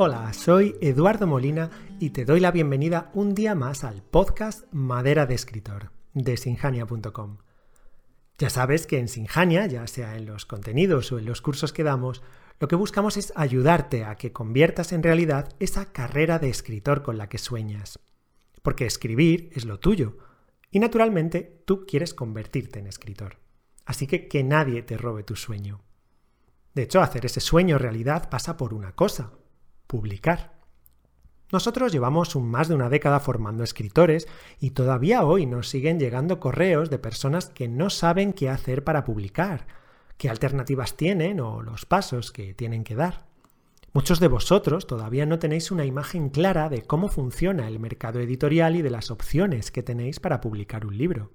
Hola, soy Eduardo Molina y te doy la bienvenida un día más al podcast Madera de Escritor de sinjania.com. Ya sabes que en Sinjania, ya sea en los contenidos o en los cursos que damos, lo que buscamos es ayudarte a que conviertas en realidad esa carrera de escritor con la que sueñas. Porque escribir es lo tuyo y naturalmente tú quieres convertirte en escritor. Así que que nadie te robe tu sueño. De hecho, hacer ese sueño realidad pasa por una cosa, publicar. Nosotros llevamos un más de una década formando escritores y todavía hoy nos siguen llegando correos de personas que no saben qué hacer para publicar, qué alternativas tienen o los pasos que tienen que dar. Muchos de vosotros todavía no tenéis una imagen clara de cómo funciona el mercado editorial y de las opciones que tenéis para publicar un libro.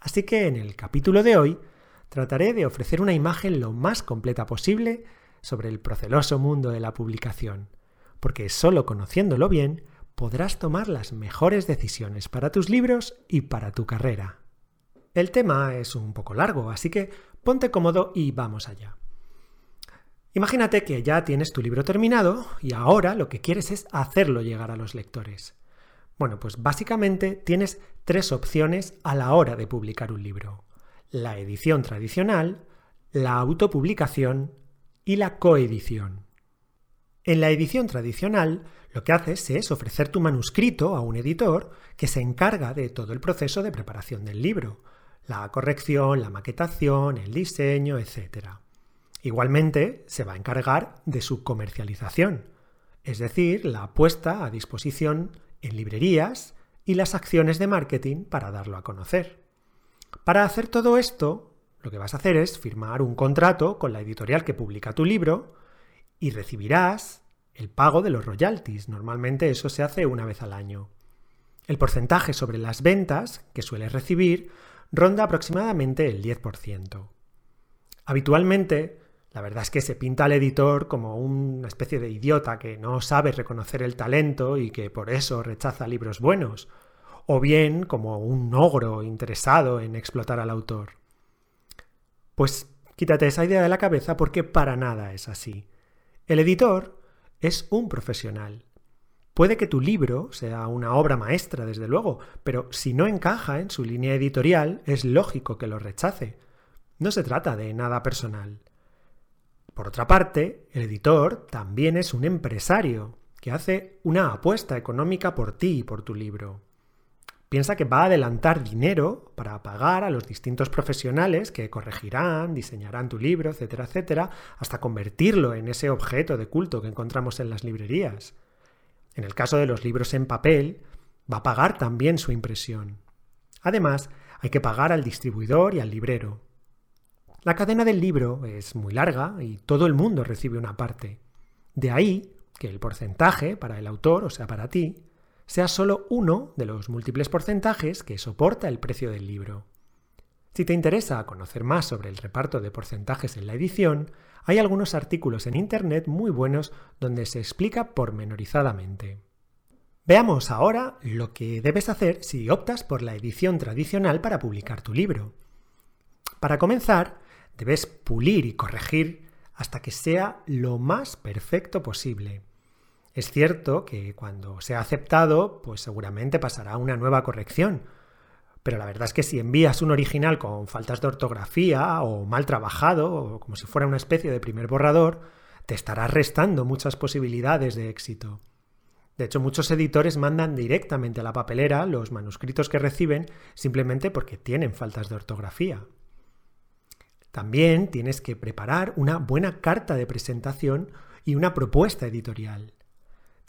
Así que en el capítulo de hoy trataré de ofrecer una imagen lo más completa posible sobre el proceloso mundo de la publicación, porque solo conociéndolo bien podrás tomar las mejores decisiones para tus libros y para tu carrera. El tema es un poco largo, así que ponte cómodo y vamos allá. Imagínate que ya tienes tu libro terminado y ahora lo que quieres es hacerlo llegar a los lectores. Bueno, pues básicamente tienes tres opciones a la hora de publicar un libro. La edición tradicional, la autopublicación y la coedición. En la edición tradicional, lo que haces es ofrecer tu manuscrito a un editor que se encarga de todo el proceso de preparación del libro, la corrección, la maquetación, el diseño, etc. Igualmente, se va a encargar de su comercialización, es decir, la puesta a disposición en librerías y las acciones de marketing para darlo a conocer. Para hacer todo esto, lo que vas a hacer es firmar un contrato con la editorial que publica tu libro y recibirás el pago de los royalties. Normalmente eso se hace una vez al año. El porcentaje sobre las ventas que sueles recibir ronda aproximadamente el 10%. Habitualmente, la verdad es que se pinta al editor como una especie de idiota que no sabe reconocer el talento y que por eso rechaza libros buenos, o bien como un ogro interesado en explotar al autor. Pues quítate esa idea de la cabeza porque para nada es así. El editor es un profesional. Puede que tu libro sea una obra maestra, desde luego, pero si no encaja en su línea editorial, es lógico que lo rechace. No se trata de nada personal. Por otra parte, el editor también es un empresario que hace una apuesta económica por ti y por tu libro. Piensa que va a adelantar dinero para pagar a los distintos profesionales que corregirán, diseñarán tu libro, etcétera, etcétera, hasta convertirlo en ese objeto de culto que encontramos en las librerías. En el caso de los libros en papel, va a pagar también su impresión. Además, hay que pagar al distribuidor y al librero. La cadena del libro es muy larga y todo el mundo recibe una parte. De ahí que el porcentaje para el autor, o sea, para ti, sea solo uno de los múltiples porcentajes que soporta el precio del libro. Si te interesa conocer más sobre el reparto de porcentajes en la edición, hay algunos artículos en Internet muy buenos donde se explica pormenorizadamente. Veamos ahora lo que debes hacer si optas por la edición tradicional para publicar tu libro. Para comenzar, debes pulir y corregir hasta que sea lo más perfecto posible. Es cierto que cuando sea aceptado, pues seguramente pasará una nueva corrección. Pero la verdad es que si envías un original con faltas de ortografía o mal trabajado, o como si fuera una especie de primer borrador, te estará restando muchas posibilidades de éxito. De hecho, muchos editores mandan directamente a la papelera los manuscritos que reciben simplemente porque tienen faltas de ortografía. También tienes que preparar una buena carta de presentación y una propuesta editorial.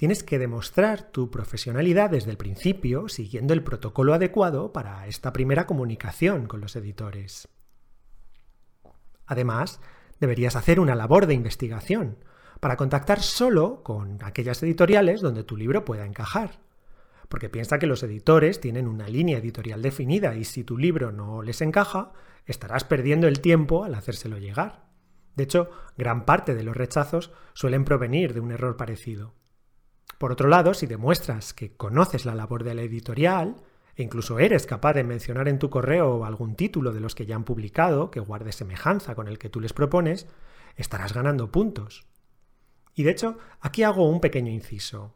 Tienes que demostrar tu profesionalidad desde el principio, siguiendo el protocolo adecuado para esta primera comunicación con los editores. Además, deberías hacer una labor de investigación para contactar solo con aquellas editoriales donde tu libro pueda encajar. Porque piensa que los editores tienen una línea editorial definida y si tu libro no les encaja, estarás perdiendo el tiempo al hacérselo llegar. De hecho, gran parte de los rechazos suelen provenir de un error parecido. Por otro lado, si demuestras que conoces la labor de la editorial, e incluso eres capaz de mencionar en tu correo algún título de los que ya han publicado que guarde semejanza con el que tú les propones, estarás ganando puntos. Y de hecho, aquí hago un pequeño inciso.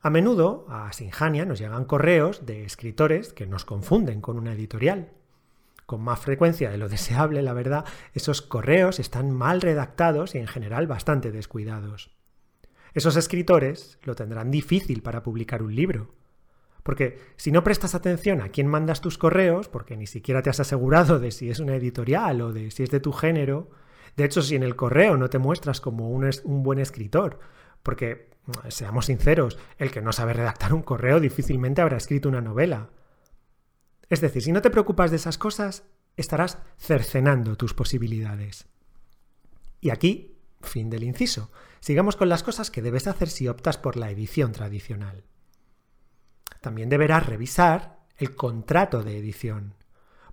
A menudo a Sinjania nos llegan correos de escritores que nos confunden con una editorial. Con más frecuencia de lo deseable, la verdad, esos correos están mal redactados y en general bastante descuidados. Esos escritores lo tendrán difícil para publicar un libro. Porque si no prestas atención a quién mandas tus correos, porque ni siquiera te has asegurado de si es una editorial o de si es de tu género, de hecho si en el correo no te muestras como un, buen escritor, porque, seamos sinceros, el que no sabe redactar un correo difícilmente habrá escrito una novela. Es decir, si no te preocupas de esas cosas, estarás cercenando tus posibilidades. Y aquí, fin del inciso. Sigamos con las cosas que debes hacer si optas por la edición tradicional. También deberás revisar el contrato de edición.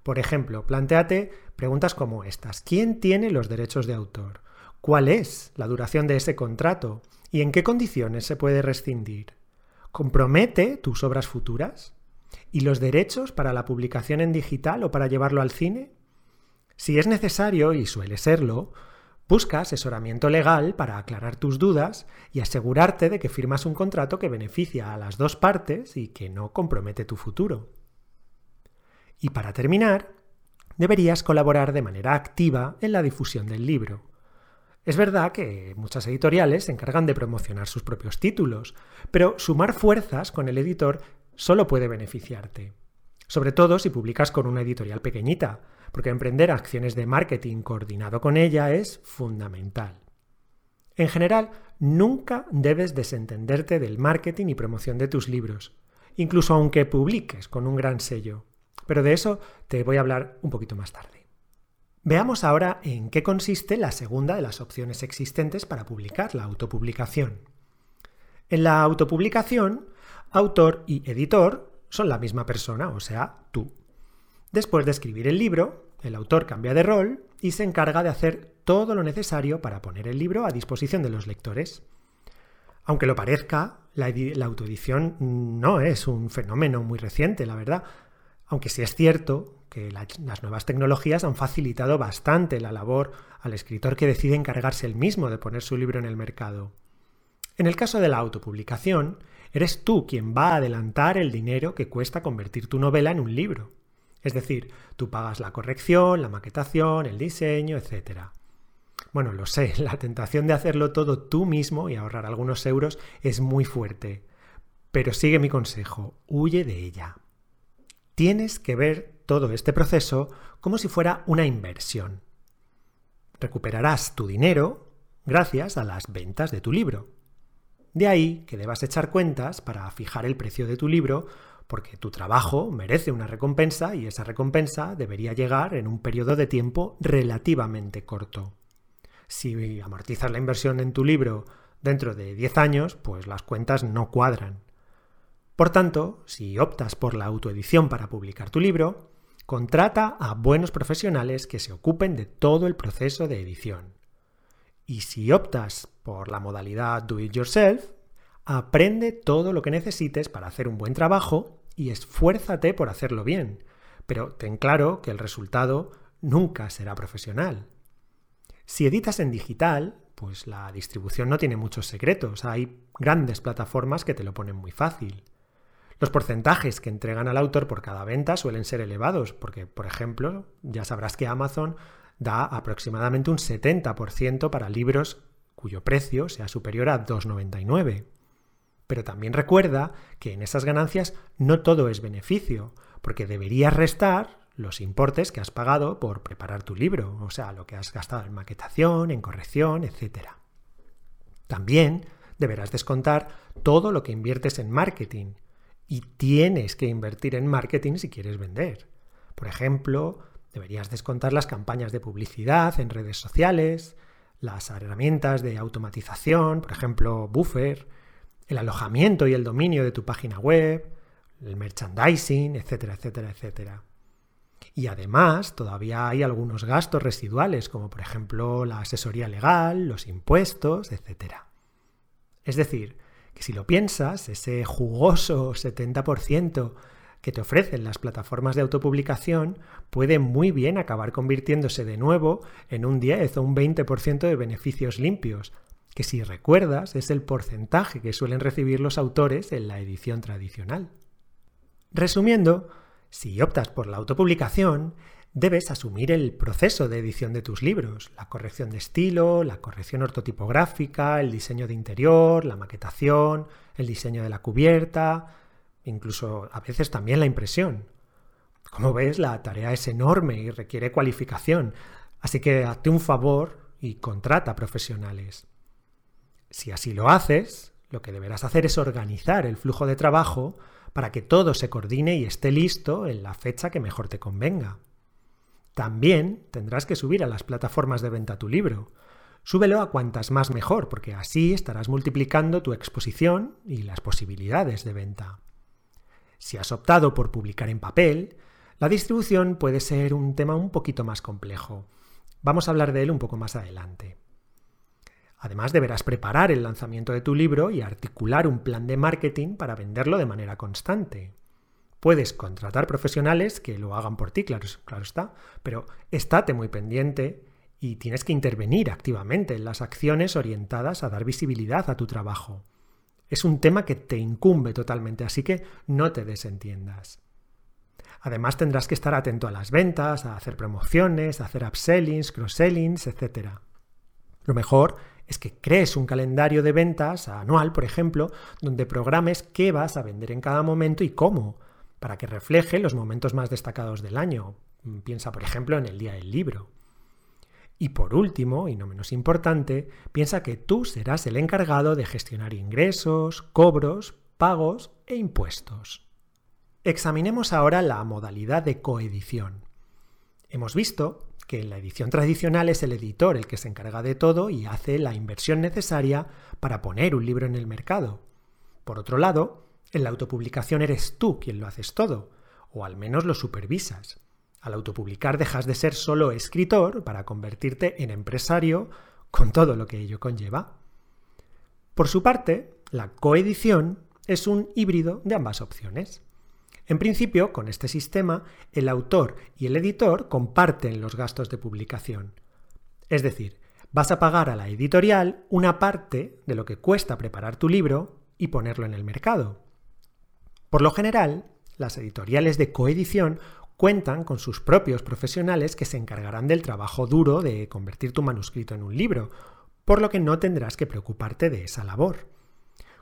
Por ejemplo, planteate preguntas como estas. ¿Quién tiene los derechos de autor? ¿Cuál es la duración de ese contrato? ¿Y en qué condiciones se puede rescindir? ¿Compromete tus obras futuras? ¿Y los derechos para la publicación en digital o para llevarlo al cine? Si es necesario, y suele serlo, busca asesoramiento legal para aclarar tus dudas y asegurarte de que firmas un contrato que beneficia a las dos partes y que no compromete tu futuro. Y para terminar, deberías colaborar de manera activa en la difusión del libro. Es verdad que muchas editoriales se encargan de promocionar sus propios títulos, pero sumar fuerzas con el editor solo puede beneficiarte. Sobre todo si publicas con una editorial pequeñita, porque emprender acciones de marketing coordinado con ella es fundamental. En general, nunca debes desentenderte del marketing y promoción de tus libros, incluso aunque publiques con un gran sello. Pero de eso te voy a hablar un poquito más tarde. Veamos ahora en qué consiste la segunda de las opciones existentes para publicar la autopublicación. En la autopublicación Autor y editor son la misma persona, o sea, tú. Después de escribir el libro, el autor cambia de rol y se encarga de hacer todo lo necesario para poner el libro a disposición de los lectores. Aunque lo parezca, la, autoedición no es un fenómeno muy reciente, la verdad. Aunque sí es cierto que las nuevas tecnologías han facilitado bastante la labor al escritor que decide encargarse él mismo de poner su libro en el mercado. En el caso de la autopublicación, Eres tú quien va a adelantar el dinero que cuesta convertir tu novela en un libro. Es decir, tú pagas la corrección, la maquetación, el diseño, etc. Bueno, lo sé, la tentación de hacerlo todo tú mismo y ahorrar algunos euros es muy fuerte. Pero sigue mi consejo, huye de ella. Tienes que ver todo este proceso como si fuera una inversión. Recuperarás tu dinero gracias a las ventas de tu libro. De ahí que debas echar cuentas para fijar el precio de tu libro, porque tu trabajo merece una recompensa y esa recompensa debería llegar en un periodo de tiempo relativamente corto. Si amortizas la inversión en tu libro dentro de 10 años, pues las cuentas no cuadran. Por tanto, si optas por la autoedición para publicar tu libro, contrata a buenos profesionales que se ocupen de todo el proceso de edición. Y si optas por la modalidad Do It Yourself, aprende todo lo que necesites para hacer un buen trabajo y esfuérzate por hacerlo bien, pero ten claro que el resultado nunca será profesional. Si editas en digital, pues la distribución no tiene muchos secretos, hay grandes plataformas que te lo ponen muy fácil. Los porcentajes que entregan al autor por cada venta suelen ser elevados, porque, por ejemplo, ya sabrás que Amazon da aproximadamente un 70% para libros cuyo precio sea superior a 2,99. Pero también recuerda que en esas ganancias no todo es beneficio, porque deberías restar los importes que has pagado por preparar tu libro, o sea, lo que has gastado en maquetación, en corrección, etc. También deberás descontar todo lo que inviertes en marketing, y tienes que invertir en marketing si quieres vender. Por ejemplo, Deberías descontar las campañas de publicidad en redes sociales, las herramientas de automatización, por ejemplo, Buffer, el alojamiento y el dominio de tu página web, el merchandising, etcétera, etcétera, etcétera. Y además todavía hay algunos gastos residuales, como por ejemplo la asesoría legal, los impuestos, etcétera. Es decir, que si lo piensas, ese jugoso 70% que te ofrecen las plataformas de autopublicación puede muy bien acabar convirtiéndose de nuevo en un 10 o un 20% de beneficios limpios, que si recuerdas es el porcentaje que suelen recibir los autores en la edición tradicional. Resumiendo, si optas por la autopublicación, debes asumir el proceso de edición de tus libros, la corrección de estilo, la corrección ortotipográfica, el diseño de interior, la maquetación, el diseño de la cubierta, incluso a veces también la impresión. Como ves, la tarea es enorme y requiere cualificación, así que hazte un favor y contrata profesionales. Si así lo haces, lo que deberás hacer es organizar el flujo de trabajo para que todo se coordine y esté listo en la fecha que mejor te convenga. También tendrás que subir a las plataformas de venta tu libro. Súbelo a cuantas más mejor, porque así estarás multiplicando tu exposición y las posibilidades de venta. Si has optado por publicar en papel, la distribución puede ser un tema un poquito más complejo. Vamos a hablar de él un poco más adelante. Además, deberás preparar el lanzamiento de tu libro y articular un plan de marketing para venderlo de manera constante. Puedes contratar profesionales que lo hagan por ti, claro, está, pero estate muy pendiente y tienes que intervenir activamente en las acciones orientadas a dar visibilidad a tu trabajo. Es un tema que te incumbe totalmente, así que no te desentiendas. Además tendrás que estar atento a las ventas, a hacer promociones, a hacer upsellings, cross-sellings, etc. Lo mejor es que crees un calendario de ventas anual, por ejemplo, donde programes qué vas a vender en cada momento y cómo, para que refleje los momentos más destacados del año. Piensa, por ejemplo, en el día del libro. Y por último, y no menos importante, piensa que tú serás el encargado de gestionar ingresos, cobros, pagos e impuestos. Examinemos ahora la modalidad de coedición. Hemos visto que en la edición tradicional es el editor el que se encarga de todo y hace la inversión necesaria para poner un libro en el mercado. Por otro lado, en la autopublicación eres tú quien lo haces todo, o al menos lo supervisas. Al autopublicar dejas de ser solo escritor para convertirte en empresario con todo lo que ello conlleva. Por su parte, la coedición es un híbrido de ambas opciones. En principio, con este sistema, el autor y el editor comparten los gastos de publicación. Es decir, vas a pagar a la editorial una parte de lo que cuesta preparar tu libro y ponerlo en el mercado. Por lo general, las editoriales de coedición cuentan con sus propios profesionales que se encargarán del trabajo duro de convertir tu manuscrito en un libro, por lo que no tendrás que preocuparte de esa labor.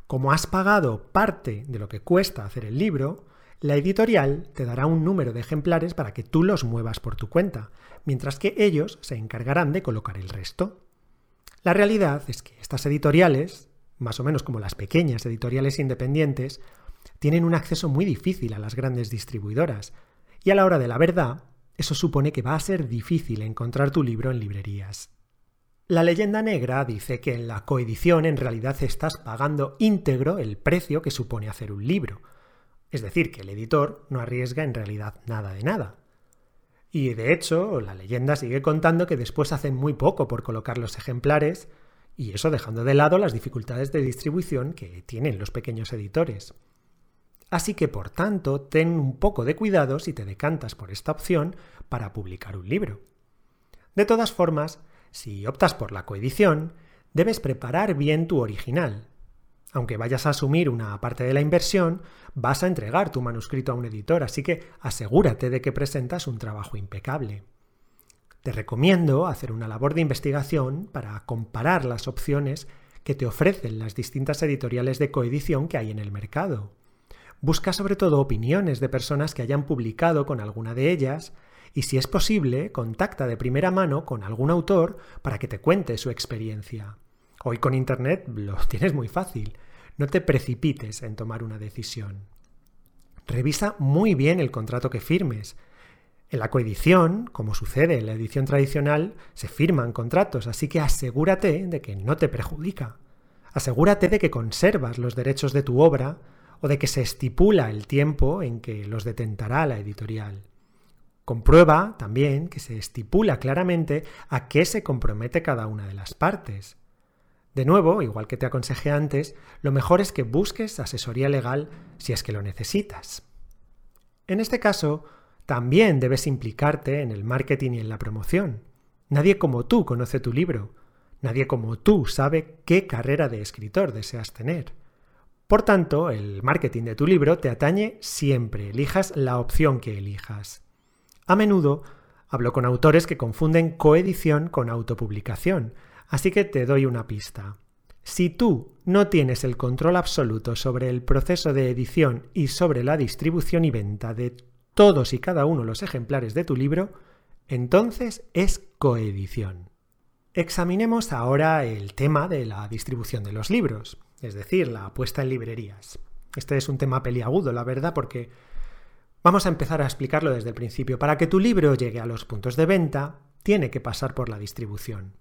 Como has pagado parte de lo que cuesta hacer el libro, la editorial te dará un número de ejemplares para que tú los muevas por tu cuenta, mientras que ellos se encargarán de colocar el resto. La realidad es que estas editoriales, más o menos como las pequeñas editoriales independientes, tienen un acceso muy difícil a las grandes distribuidoras, y a la hora de la verdad, eso supone que va a ser difícil encontrar tu libro en librerías. La leyenda negra dice que en la coedición en realidad estás pagando íntegro el precio que supone hacer un libro, es decir, que el editor no arriesga en realidad nada de nada. Y de hecho, la leyenda sigue contando que después hacen muy poco por colocar los ejemplares, y eso dejando de lado las dificultades de distribución que tienen los pequeños editores. Así que, por tanto, ten un poco de cuidado si te decantas por esta opción para publicar un libro. De todas formas, si optas por la coedición, debes preparar bien tu original, aunque vayas a asumir una parte de la inversión, vas a entregar tu manuscrito a un editor, así que asegúrate de que presentas un trabajo impecable. Te recomiendo hacer una labor de investigación para comparar las opciones que te ofrecen las distintas editoriales de coedición que hay en el mercado. Busca sobre todo opiniones de personas que hayan publicado con alguna de ellas y si es posible, contacta de primera mano con algún autor para que te cuente su experiencia. Hoy con Internet lo tienes muy fácil. No te precipites en tomar una decisión. Revisa muy bien el contrato que firmes. En la coedición, como sucede en la edición tradicional, se firman contratos, así que asegúrate de que no te perjudica. Asegúrate de que conservas los derechos de tu obra o de que se estipula el tiempo en que los detentará la editorial. Comprueba también que se estipula claramente a qué se compromete cada una de las partes. De nuevo, igual que te aconsejé antes, lo mejor es que busques asesoría legal si es que lo necesitas. En este caso, también debes implicarte en el marketing y en la promoción. Nadie como tú conoce tu libro. Nadie como tú sabe qué carrera de escritor deseas tener. Por tanto, el marketing de tu libro te atañe siempre, elijas la opción que elijas. A menudo hablo con autores que confunden coedición con autopublicación, así que te doy una pista. Si tú no tienes el control absoluto sobre el proceso de edición y sobre la distribución y venta de todos y cada uno los ejemplares de tu libro, entonces es coedición. Examinemos ahora el tema de la distribución de los libros, es decir, la puesta en librerías. Este es un tema peliagudo, la verdad, porque vamos a empezar a explicarlo desde el principio. Para que tu libro llegue a los puntos de venta, tiene que pasar por la distribución.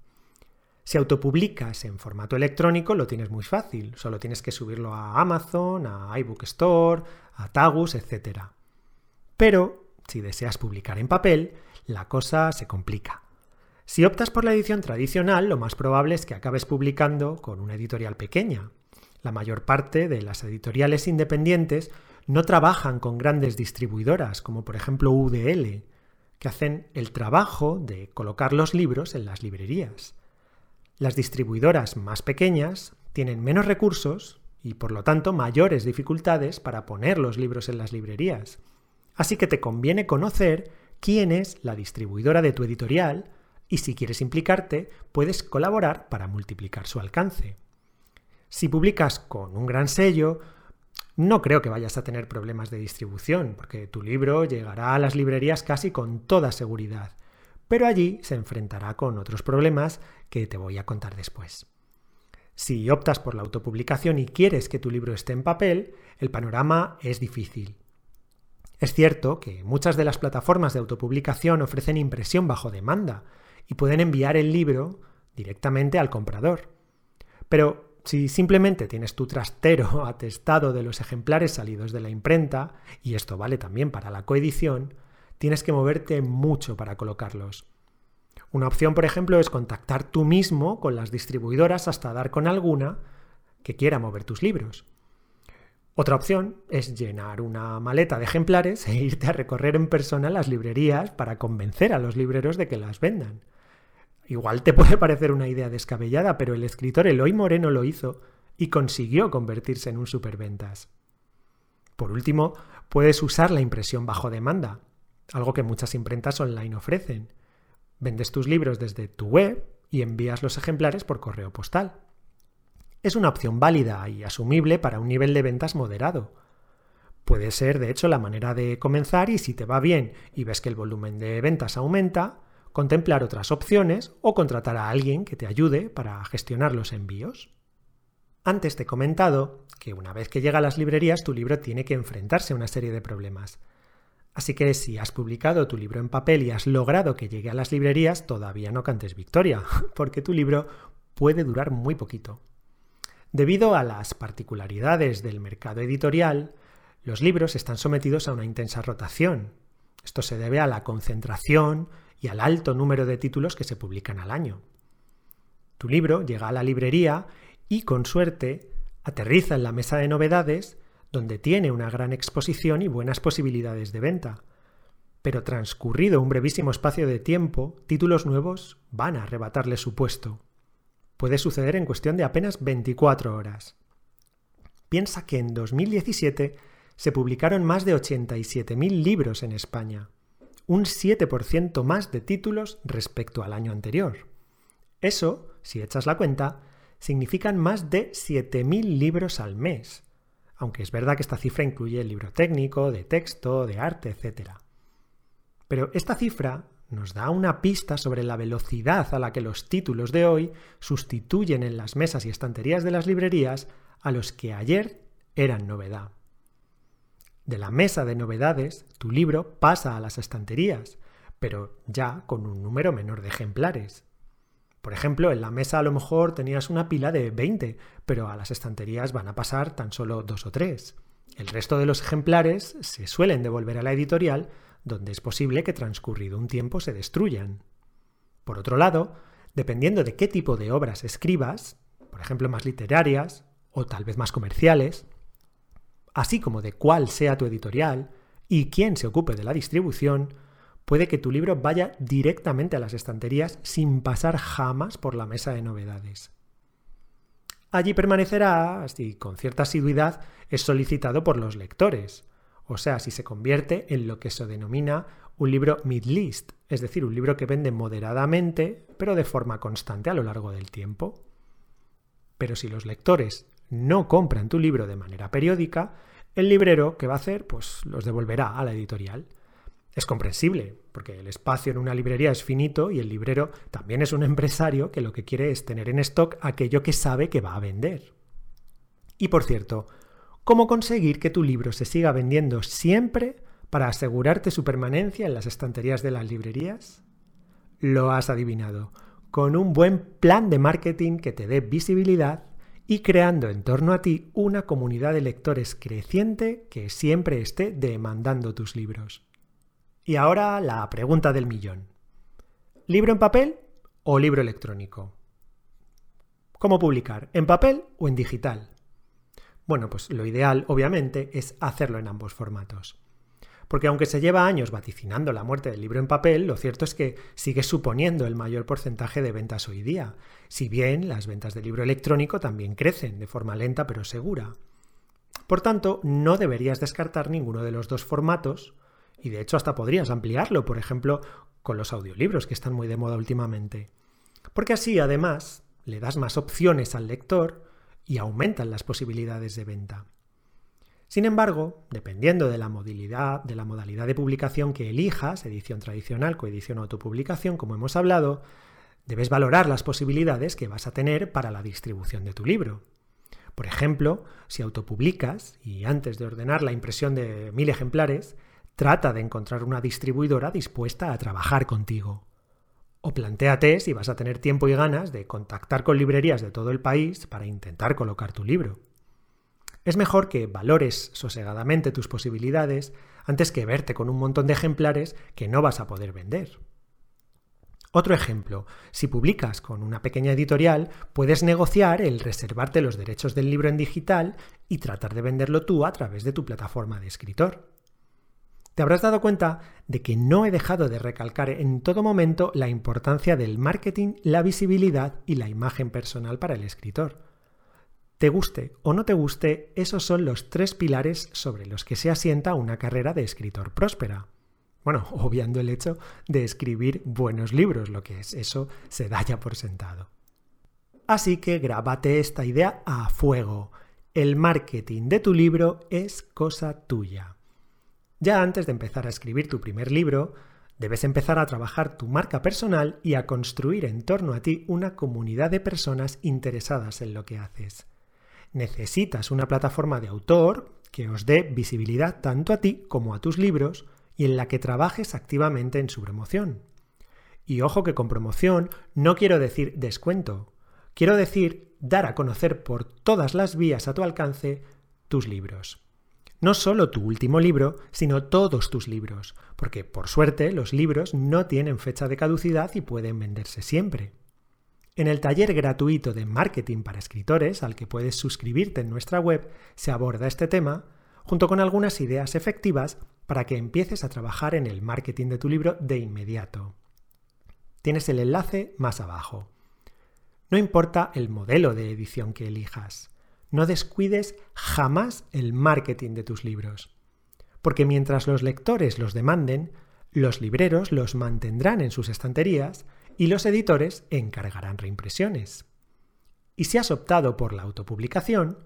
Si autopublicas en formato electrónico lo tienes muy fácil, solo tienes que subirlo a Amazon, a iBook Store, a Tagus, etc. Pero si deseas publicar en papel, la cosa se complica. Si optas por la edición tradicional, lo más probable es que acabes publicando con una editorial pequeña. La mayor parte de las editoriales independientes no trabajan con grandes distribuidoras, como por ejemplo UDL, que hacen el trabajo de colocar los libros en las librerías. Las distribuidoras más pequeñas tienen menos recursos y por lo tanto mayores dificultades para poner los libros en las librerías. Así que te conviene conocer quién es la distribuidora de tu editorial y si quieres implicarte, puedes colaborar para multiplicar su alcance. Si publicas con un gran sello, no creo que vayas a tener problemas de distribución, porque tu libro llegará a las librerías casi con toda seguridad pero allí se enfrentará con otros problemas que te voy a contar después. Si optas por la autopublicación y quieres que tu libro esté en papel, el panorama es difícil. Es cierto que muchas de las plataformas de autopublicación ofrecen impresión bajo demanda y pueden enviar el libro directamente al comprador. Pero si simplemente tienes tu trastero atestado de los ejemplares salidos de la imprenta, y esto vale también para la coedición, tienes que moverte mucho para colocarlos. Una opción, por ejemplo, es contactar tú mismo con las distribuidoras hasta dar con alguna que quiera mover tus libros. Otra opción es llenar una maleta de ejemplares e irte a recorrer en persona las librerías para convencer a los libreros de que las vendan. Igual te puede parecer una idea descabellada, pero el escritor Eloy Moreno lo hizo y consiguió convertirse en un superventas. Por último, puedes usar la impresión bajo demanda algo que muchas imprentas online ofrecen. Vendes tus libros desde tu web y envías los ejemplares por correo postal. Es una opción válida y asumible para un nivel de ventas moderado. Puede ser, de hecho, la manera de comenzar y si te va bien y ves que el volumen de ventas aumenta, contemplar otras opciones o contratar a alguien que te ayude para gestionar los envíos. Antes te he comentado que una vez que llega a las librerías tu libro tiene que enfrentarse a una serie de problemas. Así que si has publicado tu libro en papel y has logrado que llegue a las librerías, todavía no cantes victoria, porque tu libro puede durar muy poquito. Debido a las particularidades del mercado editorial, los libros están sometidos a una intensa rotación. Esto se debe a la concentración y al alto número de títulos que se publican al año. Tu libro llega a la librería y, con suerte, aterriza en la mesa de novedades donde tiene una gran exposición y buenas posibilidades de venta. Pero transcurrido un brevísimo espacio de tiempo, títulos nuevos van a arrebatarle su puesto. Puede suceder en cuestión de apenas 24 horas. Piensa que en 2017 se publicaron más de 87.000 libros en España, un 7% más de títulos respecto al año anterior. Eso, si echas la cuenta, significan más de 7.000 libros al mes, aunque es verdad que esta cifra incluye el libro técnico, de texto, de arte, etc. Pero esta cifra nos da una pista sobre la velocidad a la que los títulos de hoy sustituyen en las mesas y estanterías de las librerías a los que ayer eran novedad. De la mesa de novedades, tu libro pasa a las estanterías, pero ya con un número menor de ejemplares. Por ejemplo, en la mesa a lo mejor tenías una pila de 20, pero a las estanterías van a pasar tan solo dos o tres. El resto de los ejemplares se suelen devolver a la editorial, donde es posible que transcurrido un tiempo se destruyan. Por otro lado, dependiendo de qué tipo de obras escribas, por ejemplo más literarias o tal vez más comerciales, así como de cuál sea tu editorial y quién se ocupe de la distribución, puede que tu libro vaya directamente a las estanterías sin pasar jamás por la mesa de novedades. Allí permanecerá si con cierta asiduidad es solicitado por los lectores, o sea, si se convierte en lo que se denomina un libro mid-list, es decir, un libro que vende moderadamente, pero de forma constante a lo largo del tiempo. Pero si los lectores no compran tu libro de manera periódica, el librero, ¿qué va a hacer? Pues los devolverá a la editorial. Es comprensible, porque el espacio en una librería es finito y el librero también es un empresario que lo que quiere es tener en stock aquello que sabe que va a vender. Y por cierto, ¿cómo conseguir que tu libro se siga vendiendo siempre para asegurarte su permanencia en las estanterías de las librerías? Lo has adivinado, con un buen plan de marketing que te dé visibilidad y creando en torno a ti una comunidad de lectores creciente que siempre esté demandando tus libros. Y ahora la pregunta del millón. ¿Libro en papel o libro electrónico? ¿Cómo publicar? ¿En papel o en digital? Bueno, pues lo ideal, obviamente, es hacerlo en ambos formatos. Porque aunque se lleva años vaticinando la muerte del libro en papel, lo cierto es que sigue suponiendo el mayor porcentaje de ventas hoy día, si bien las ventas del libro electrónico también crecen de forma lenta pero segura. Por tanto, no deberías descartar ninguno de los dos formatos, y de hecho hasta podrías ampliarlo, por ejemplo, con los audiolibros que están muy de moda últimamente. Porque así, además, le das más opciones al lector y aumentan las posibilidades de venta. Sin embargo, dependiendo de la modalidad, de la modalidad de publicación que elijas, edición tradicional, coedición o autopublicación, como hemos hablado, debes valorar las posibilidades que vas a tener para la distribución de tu libro. Por ejemplo, si autopublicas y antes de ordenar la impresión de mil ejemplares, Trata de encontrar una distribuidora dispuesta a trabajar contigo. O plantéate si vas a tener tiempo y ganas de contactar con librerías de todo el país para intentar colocar tu libro. Es mejor que valores sosegadamente tus posibilidades antes que verte con un montón de ejemplares que no vas a poder vender. Otro ejemplo, si publicas con una pequeña editorial, puedes negociar el reservarte los derechos del libro en digital y tratar de venderlo tú a través de tu plataforma de escritor te habrás dado cuenta de que no he dejado de recalcar en todo momento la importancia del marketing, la visibilidad y la imagen personal para el escritor. Te guste o no te guste, esos son los tres pilares sobre los que se asienta una carrera de escritor próspera. Bueno, obviando el hecho de escribir buenos libros, lo que es eso se da ya por sentado. Así que grábate esta idea a fuego. El marketing de tu libro es cosa tuya. Ya antes de empezar a escribir tu primer libro, debes empezar a trabajar tu marca personal y a construir en torno a ti una comunidad de personas interesadas en lo que haces. Necesitas una plataforma de autor que os dé visibilidad tanto a ti como a tus libros y en la que trabajes activamente en su promoción. Y ojo que con promoción no quiero decir descuento, quiero decir dar a conocer por todas las vías a tu alcance tus libros. No solo tu último libro, sino todos tus libros, porque por suerte los libros no tienen fecha de caducidad y pueden venderse siempre. En el taller gratuito de marketing para escritores, al que puedes suscribirte en nuestra web, se aborda este tema, junto con algunas ideas efectivas para que empieces a trabajar en el marketing de tu libro de inmediato. Tienes el enlace más abajo. No importa el modelo de edición que elijas. No descuides jamás el marketing de tus libros, porque mientras los lectores los demanden, los libreros los mantendrán en sus estanterías y los editores encargarán reimpresiones. Y si has optado por la autopublicación,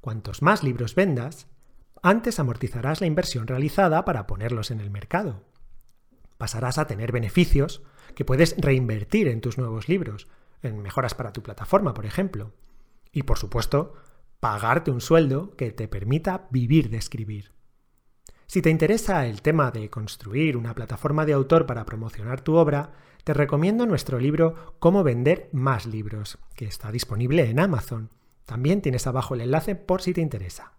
cuantos más libros vendas, antes amortizarás la inversión realizada para ponerlos en el mercado. Pasarás a tener beneficios que puedes reinvertir en tus nuevos libros, en mejoras para tu plataforma, por ejemplo. Y por supuesto, pagarte un sueldo que te permita vivir de escribir. Si te interesa el tema de construir una plataforma de autor para promocionar tu obra, te recomiendo nuestro libro Cómo vender más libros, que está disponible en Amazon. También tienes abajo el enlace por si te interesa.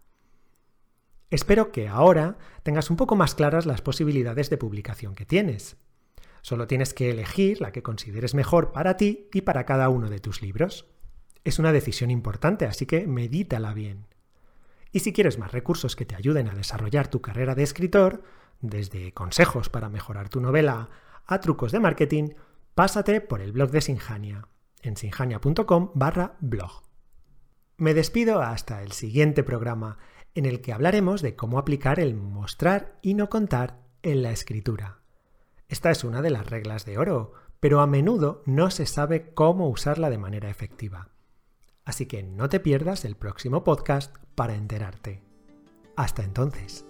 Espero que ahora tengas un poco más claras las posibilidades de publicación que tienes. Solo tienes que elegir la que consideres mejor para ti y para cada uno de tus libros. Es una decisión importante, así que medítala bien. Y si quieres más recursos que te ayuden a desarrollar tu carrera de escritor, desde consejos para mejorar tu novela a trucos de marketing, pásate por el blog de Sinjania en sinjania.com barra blog. Me despido hasta el siguiente programa en el que hablaremos de cómo aplicar el mostrar y no contar en la escritura. Esta es una de las reglas de oro, pero a menudo no se sabe cómo usarla de manera efectiva. Así que no te pierdas el próximo podcast para enterarte. Hasta entonces.